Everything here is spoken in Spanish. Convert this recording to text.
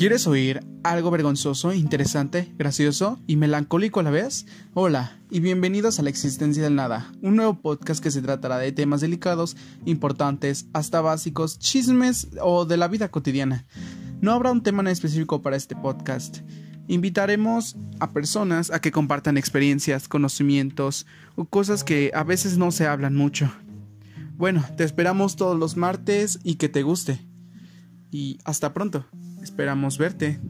¿Quieres oír algo vergonzoso, interesante, gracioso y melancólico a la vez? Hola y bienvenidos a La Existencia del Nada, un nuevo podcast que se tratará de temas delicados, importantes, hasta básicos, chismes o de la vida cotidiana. No habrá un tema en específico para este podcast. Invitaremos a personas a que compartan experiencias, conocimientos o cosas que a veces no se hablan mucho. Bueno, te esperamos todos los martes y que te guste. Y hasta pronto. Esperamos verte.